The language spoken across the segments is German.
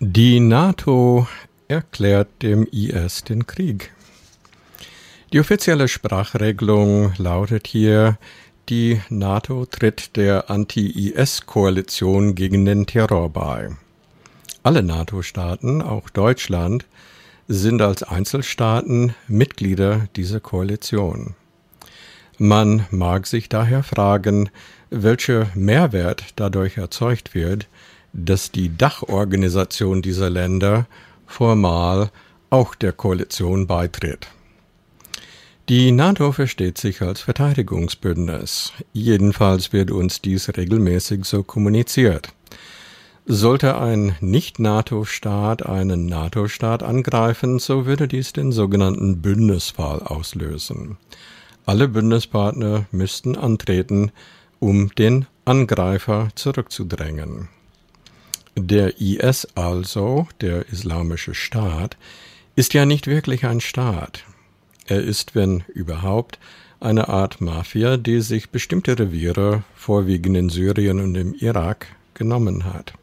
Die NATO erklärt dem IS den Krieg. Die offizielle Sprachregelung lautet hier, die NATO tritt der Anti-IS-Koalition gegen den Terror bei. Alle NATO-Staaten, auch Deutschland, sind als Einzelstaaten Mitglieder dieser Koalition. Man mag sich daher fragen, welcher Mehrwert dadurch erzeugt wird, dass die Dachorganisation dieser Länder formal auch der Koalition beitritt. Die NATO versteht sich als Verteidigungsbündnis. Jedenfalls wird uns dies regelmäßig so kommuniziert. Sollte ein Nicht-NATO-Staat einen NATO-Staat angreifen, so würde dies den sogenannten Bündnisfall auslösen. Alle Bündnispartner müssten antreten, um den Angreifer zurückzudrängen. Der IS also, der Islamische Staat, ist ja nicht wirklich ein Staat. Er ist, wenn überhaupt, eine Art Mafia, die sich bestimmte Reviere, vorwiegend in Syrien und im Irak, genommen hat.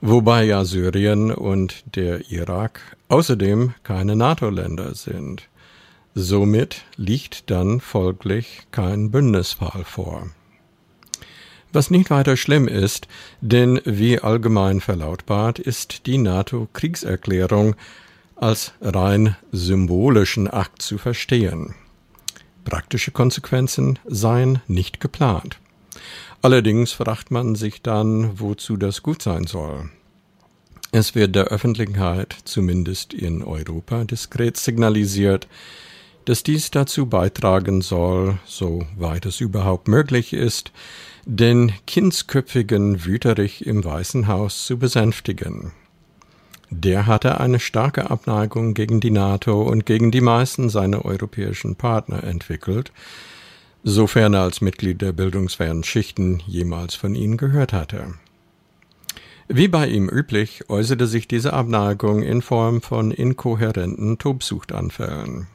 Wobei ja Syrien und der Irak außerdem keine NATO-Länder sind. Somit liegt dann folglich kein Bündnisfall vor was nicht weiter schlimm ist, denn wie allgemein verlautbart ist die NATO-Kriegserklärung als rein symbolischen Akt zu verstehen. Praktische Konsequenzen seien nicht geplant. Allerdings fragt man sich dann, wozu das gut sein soll. Es wird der Öffentlichkeit, zumindest in Europa, diskret signalisiert, dass dies dazu beitragen soll, soweit es überhaupt möglich ist, den kindsköpfigen Wüterich im Weißen Haus zu besänftigen. Der hatte eine starke Abneigung gegen die NATO und gegen die meisten seiner europäischen Partner entwickelt, sofern er als Mitglied der bildungsfernen Schichten jemals von ihnen gehört hatte. Wie bei ihm üblich äußerte sich diese Abneigung in Form von inkohärenten Tobsuchtanfällen.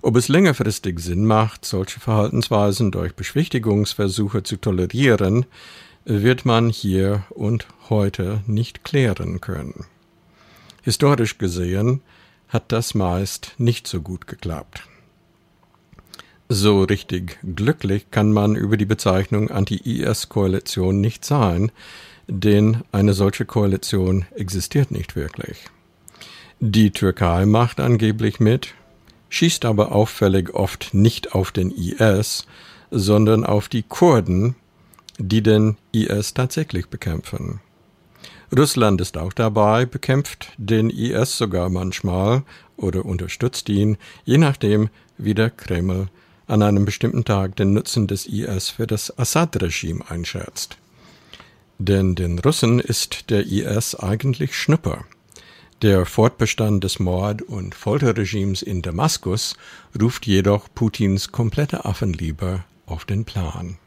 Ob es längerfristig Sinn macht, solche Verhaltensweisen durch Beschwichtigungsversuche zu tolerieren, wird man hier und heute nicht klären können. Historisch gesehen hat das meist nicht so gut geklappt. So richtig glücklich kann man über die Bezeichnung Anti-IS-Koalition nicht sein, denn eine solche Koalition existiert nicht wirklich. Die Türkei macht angeblich mit, schießt aber auffällig oft nicht auf den IS, sondern auf die Kurden, die den IS tatsächlich bekämpfen. Russland ist auch dabei, bekämpft den IS sogar manchmal oder unterstützt ihn, je nachdem, wie der Kreml an einem bestimmten Tag den Nutzen des IS für das Assad-Regime einschätzt. Denn den Russen ist der IS eigentlich Schnupper. Der Fortbestand des Mord- und Folterregimes in Damaskus ruft jedoch Putins komplette Affenliebe auf den Plan.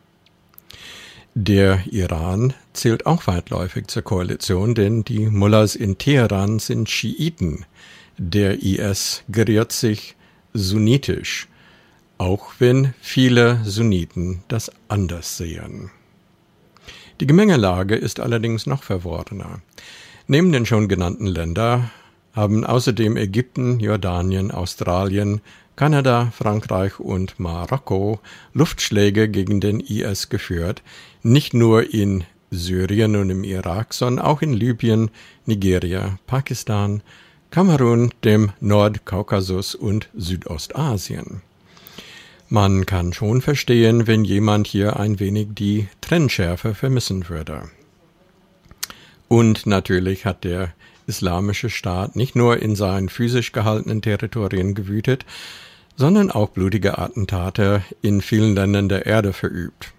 Der Iran zählt auch weitläufig zur Koalition, denn die Mullahs in Teheran sind Schiiten. Der IS geriert sich sunnitisch, auch wenn viele Sunniten das anders sehen. Die Gemengelage ist allerdings noch verworrener. Neben den schon genannten Ländern haben außerdem Ägypten, Jordanien, Australien, Kanada, Frankreich und Marokko Luftschläge gegen den IS geführt, nicht nur in Syrien und im Irak, sondern auch in Libyen, Nigeria, Pakistan, Kamerun, dem Nordkaukasus und Südostasien. Man kann schon verstehen, wenn jemand hier ein wenig die Trennschärfe vermissen würde. Und natürlich hat der Islamische Staat nicht nur in seinen physisch gehaltenen Territorien gewütet, sondern auch blutige Attentate in vielen Ländern der Erde verübt.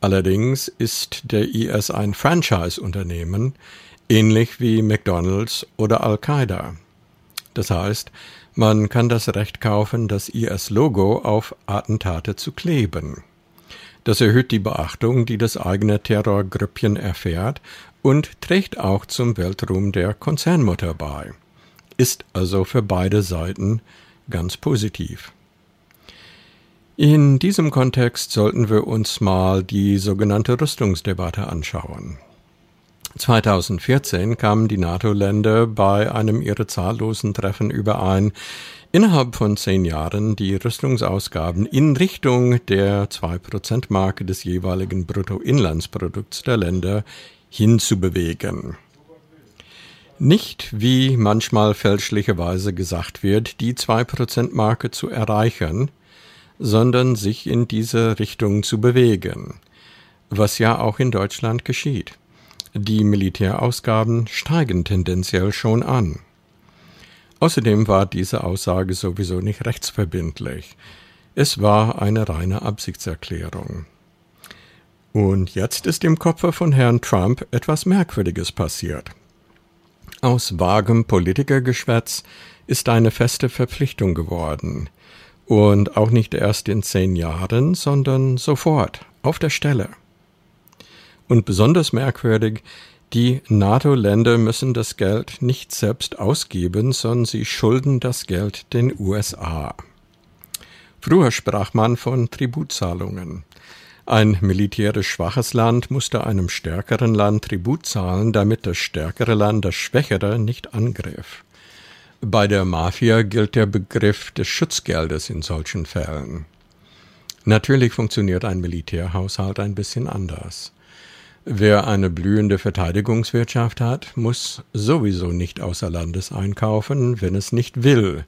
Allerdings ist der IS ein Franchise-Unternehmen, ähnlich wie McDonald's oder Al-Qaida. Das heißt, man kann das Recht kaufen, das IS-Logo auf Attentate zu kleben. Das erhöht die Beachtung, die das eigene Terrorgrüppchen erfährt und trägt auch zum Weltruhm der Konzernmutter bei. Ist also für beide Seiten ganz positiv. In diesem Kontext sollten wir uns mal die sogenannte Rüstungsdebatte anschauen. 2014 kamen die NATO-Länder bei einem ihrer zahllosen Treffen überein, innerhalb von zehn Jahren die Rüstungsausgaben in Richtung der 2%-Marke des jeweiligen Bruttoinlandsprodukts der Länder hinzubewegen. Nicht, wie manchmal fälschlicherweise gesagt wird, die 2%-Marke zu erreichen, sondern sich in diese Richtung zu bewegen, was ja auch in Deutschland geschieht. Die Militärausgaben steigen tendenziell schon an. Außerdem war diese Aussage sowieso nicht rechtsverbindlich. Es war eine reine Absichtserklärung. Und jetzt ist im Kopfe von Herrn Trump etwas Merkwürdiges passiert. Aus vagem Politikergeschwätz ist eine feste Verpflichtung geworden. Und auch nicht erst in zehn Jahren, sondern sofort, auf der Stelle. Und besonders merkwürdig, die NATO-Länder müssen das Geld nicht selbst ausgeben, sondern sie schulden das Geld den USA. Früher sprach man von Tributzahlungen. Ein militärisch schwaches Land musste einem stärkeren Land Tribut zahlen, damit das stärkere Land das schwächere nicht angriff. Bei der Mafia gilt der Begriff des Schutzgeldes in solchen Fällen. Natürlich funktioniert ein Militärhaushalt ein bisschen anders. Wer eine blühende Verteidigungswirtschaft hat, muss sowieso nicht außer Landes einkaufen, wenn es nicht will.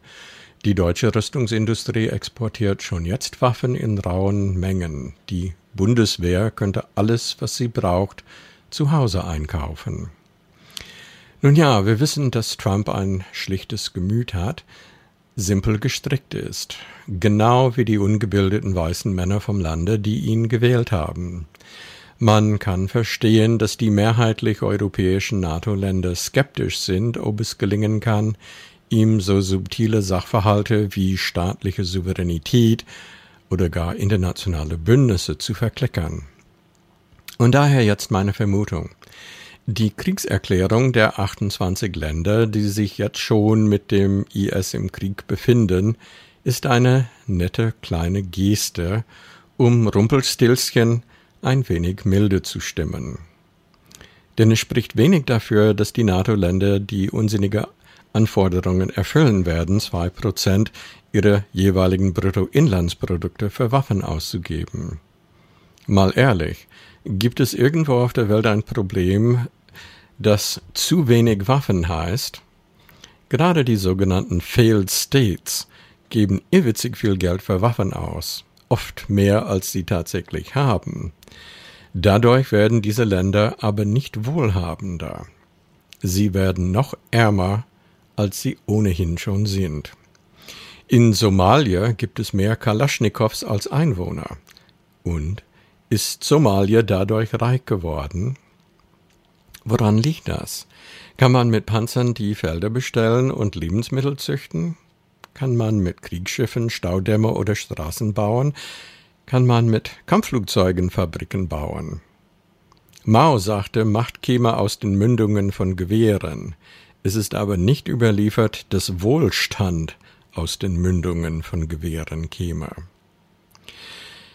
Die deutsche Rüstungsindustrie exportiert schon jetzt Waffen in rauen Mengen. Die Bundeswehr könnte alles, was sie braucht, zu Hause einkaufen. Nun ja, wir wissen, dass Trump ein schlichtes Gemüt hat, simpel gestrickt ist, genau wie die ungebildeten weißen Männer vom Lande, die ihn gewählt haben. Man kann verstehen, dass die mehrheitlich europäischen NATO-Länder skeptisch sind, ob es gelingen kann, ihm so subtile Sachverhalte wie staatliche Souveränität oder gar internationale Bündnisse zu verklickern. Und daher jetzt meine Vermutung. Die Kriegserklärung der 28 Länder, die sich jetzt schon mit dem IS im Krieg befinden, ist eine nette kleine Geste, um Rumpelstilzchen ein wenig milde zu stimmen. Denn es spricht wenig dafür, dass die NATO-Länder die unsinnige Anforderungen erfüllen werden, zwei Prozent ihrer jeweiligen Bruttoinlandsprodukte für Waffen auszugeben. Mal ehrlich, gibt es irgendwo auf der Welt ein Problem, das zu wenig Waffen heißt? Gerade die sogenannten Failed States geben irrwitzig viel Geld für Waffen aus oft mehr als sie tatsächlich haben. Dadurch werden diese Länder aber nicht wohlhabender. Sie werden noch ärmer, als sie ohnehin schon sind. In Somalia gibt es mehr Kalaschnikows als Einwohner. Und ist Somalia dadurch reich geworden? Woran liegt das? Kann man mit Panzern die Felder bestellen und Lebensmittel züchten? kann man mit Kriegsschiffen Staudämme oder Straßen bauen, kann man mit Kampfflugzeugen Fabriken bauen. Mao sagte, Macht käme aus den Mündungen von Gewehren. Es ist aber nicht überliefert, dass Wohlstand aus den Mündungen von Gewehren käme.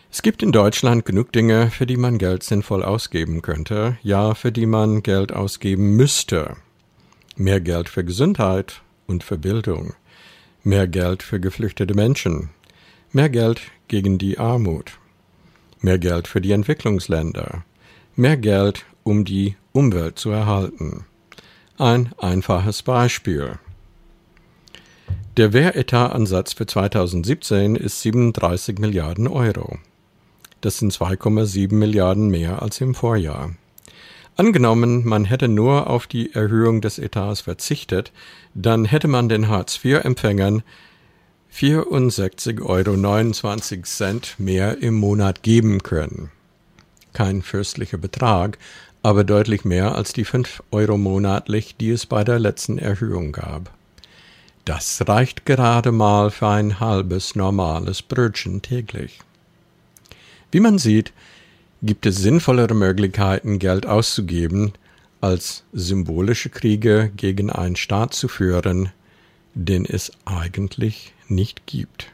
Es gibt in Deutschland genug Dinge, für die man Geld sinnvoll ausgeben könnte, ja, für die man Geld ausgeben müsste. Mehr Geld für Gesundheit und für Bildung, mehr Geld für geflüchtete Menschen, mehr Geld gegen die Armut, mehr Geld für die Entwicklungsländer, mehr Geld, um die Umwelt zu erhalten. Ein einfaches Beispiel. Der Wehretatsatz für 2017 ist 37 Milliarden Euro. Das sind 2,7 Milliarden mehr als im Vorjahr. Angenommen, man hätte nur auf die Erhöhung des Etats verzichtet, dann hätte man den Hartz-IV-Empfängern 64,29 Euro mehr im Monat geben können. Kein fürstlicher Betrag, aber deutlich mehr als die 5 Euro monatlich, die es bei der letzten Erhöhung gab. Das reicht gerade mal für ein halbes normales Brötchen täglich. Wie man sieht, gibt es sinnvollere Möglichkeiten, Geld auszugeben, als symbolische Kriege gegen einen Staat zu führen, den es eigentlich nicht gibt.